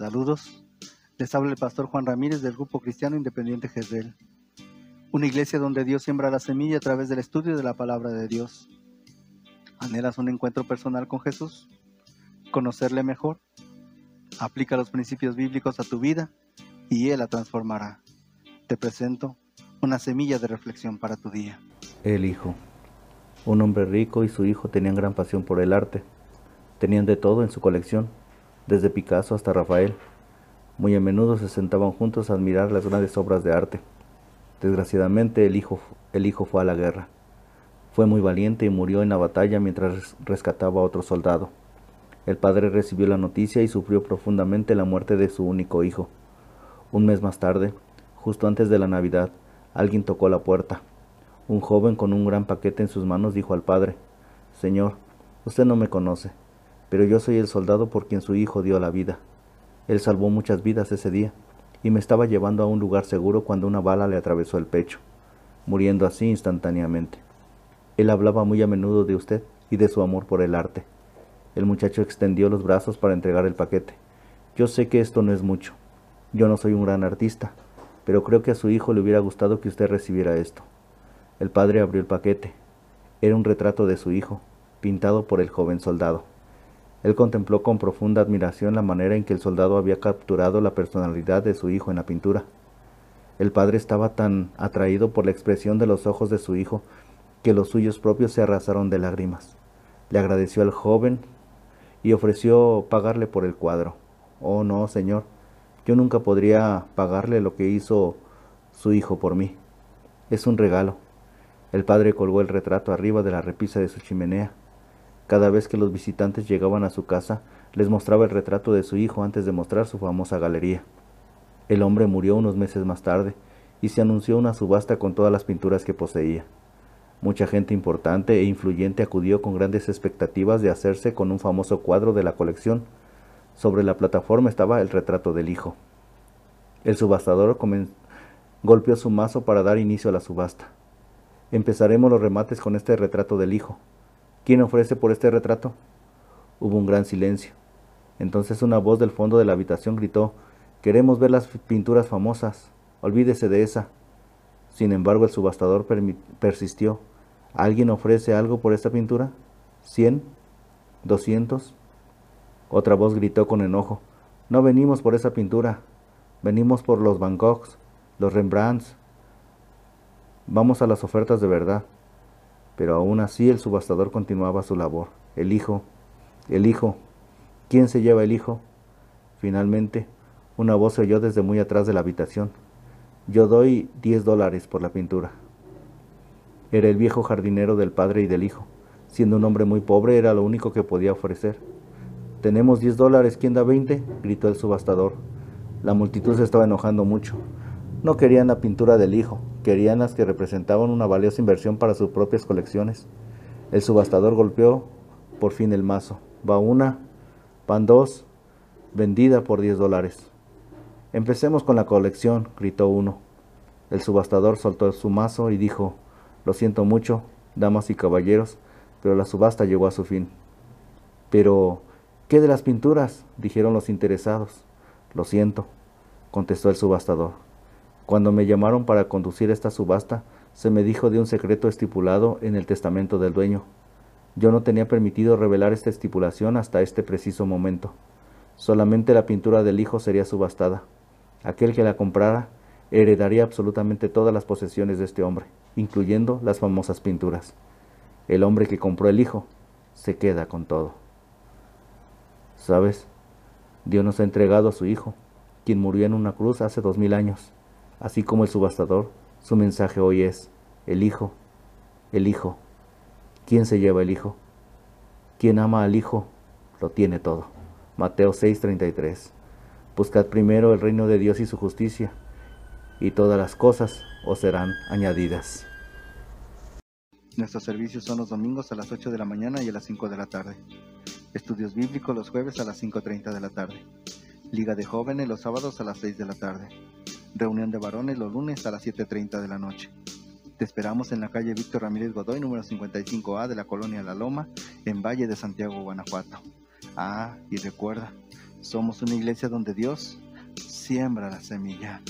Saludos. Les habla el pastor Juan Ramírez del Grupo Cristiano Independiente Jezreel. Una iglesia donde Dios siembra la semilla a través del estudio de la palabra de Dios. ¿Anhelas un encuentro personal con Jesús? ¿Conocerle mejor? Aplica los principios bíblicos a tu vida y Él la transformará. Te presento una semilla de reflexión para tu día. El hijo. Un hombre rico y su hijo tenían gran pasión por el arte. Tenían de todo en su colección, desde Picasso hasta Rafael. Muy a menudo se sentaban juntos a admirar las grandes obras de arte. Desgraciadamente el hijo, el hijo fue a la guerra. Fue muy valiente y murió en la batalla mientras rescataba a otro soldado. El padre recibió la noticia y sufrió profundamente la muerte de su único hijo. Un mes más tarde, justo antes de la Navidad, alguien tocó la puerta. Un joven con un gran paquete en sus manos dijo al padre, Señor, usted no me conoce, pero yo soy el soldado por quien su hijo dio la vida. Él salvó muchas vidas ese día y me estaba llevando a un lugar seguro cuando una bala le atravesó el pecho, muriendo así instantáneamente. Él hablaba muy a menudo de usted y de su amor por el arte. El muchacho extendió los brazos para entregar el paquete. Yo sé que esto no es mucho. Yo no soy un gran artista, pero creo que a su hijo le hubiera gustado que usted recibiera esto. El padre abrió el paquete. Era un retrato de su hijo, pintado por el joven soldado. Él contempló con profunda admiración la manera en que el soldado había capturado la personalidad de su hijo en la pintura. El padre estaba tan atraído por la expresión de los ojos de su hijo que los suyos propios se arrasaron de lágrimas. Le agradeció al joven y ofreció pagarle por el cuadro. Oh no, señor, yo nunca podría pagarle lo que hizo su hijo por mí. Es un regalo. El padre colgó el retrato arriba de la repisa de su chimenea cada vez que los visitantes llegaban a su casa, les mostraba el retrato de su hijo antes de mostrar su famosa galería. El hombre murió unos meses más tarde y se anunció una subasta con todas las pinturas que poseía. Mucha gente importante e influyente acudió con grandes expectativas de hacerse con un famoso cuadro de la colección. Sobre la plataforma estaba el retrato del hijo. El subastador golpeó su mazo para dar inicio a la subasta. Empezaremos los remates con este retrato del hijo, ¿Quién ofrece por este retrato? Hubo un gran silencio. Entonces una voz del fondo de la habitación gritó, Queremos ver las pinturas famosas. Olvídese de esa. Sin embargo, el subastador persistió. ¿Alguien ofrece algo por esta pintura? ¿Cien? ¿Doscientos? Otra voz gritó con enojo. No venimos por esa pintura. Venimos por los Bangkoks, los Rembrandts. Vamos a las ofertas de verdad pero aún así el subastador continuaba su labor. El hijo, el hijo, ¿quién se lleva el hijo? Finalmente, una voz se oyó desde muy atrás de la habitación. Yo doy diez dólares por la pintura. Era el viejo jardinero del padre y del hijo. Siendo un hombre muy pobre, era lo único que podía ofrecer. Tenemos diez dólares, ¿quién da veinte? gritó el subastador. La multitud se estaba enojando mucho. No querían la pintura del hijo, querían las que representaban una valiosa inversión para sus propias colecciones. El subastador golpeó por fin el mazo. Va una, van dos, vendida por diez dólares. Empecemos con la colección, gritó uno. El subastador soltó su mazo y dijo, lo siento mucho, damas y caballeros, pero la subasta llegó a su fin. Pero, ¿qué de las pinturas? dijeron los interesados. Lo siento, contestó el subastador. Cuando me llamaron para conducir esta subasta, se me dijo de un secreto estipulado en el testamento del dueño. Yo no tenía permitido revelar esta estipulación hasta este preciso momento. Solamente la pintura del hijo sería subastada. Aquel que la comprara heredaría absolutamente todas las posesiones de este hombre, incluyendo las famosas pinturas. El hombre que compró el hijo se queda con todo. ¿Sabes? Dios nos ha entregado a su hijo, quien murió en una cruz hace dos mil años. Así como el subastador, su mensaje hoy es, el Hijo, el Hijo. ¿Quién se lleva el Hijo? Quien ama al Hijo, lo tiene todo. Mateo 6:33. Buscad primero el reino de Dios y su justicia, y todas las cosas os serán añadidas. Nuestros servicios son los domingos a las 8 de la mañana y a las 5 de la tarde. Estudios bíblicos los jueves a las 5.30 de la tarde. Liga de jóvenes los sábados a las 6 de la tarde. Reunión de varones los lunes a las 7.30 de la noche. Te esperamos en la calle Víctor Ramírez Godoy, número 55A de la colonia La Loma, en Valle de Santiago, Guanajuato. Ah, y recuerda, Somos una iglesia donde Dios siembra la semilla.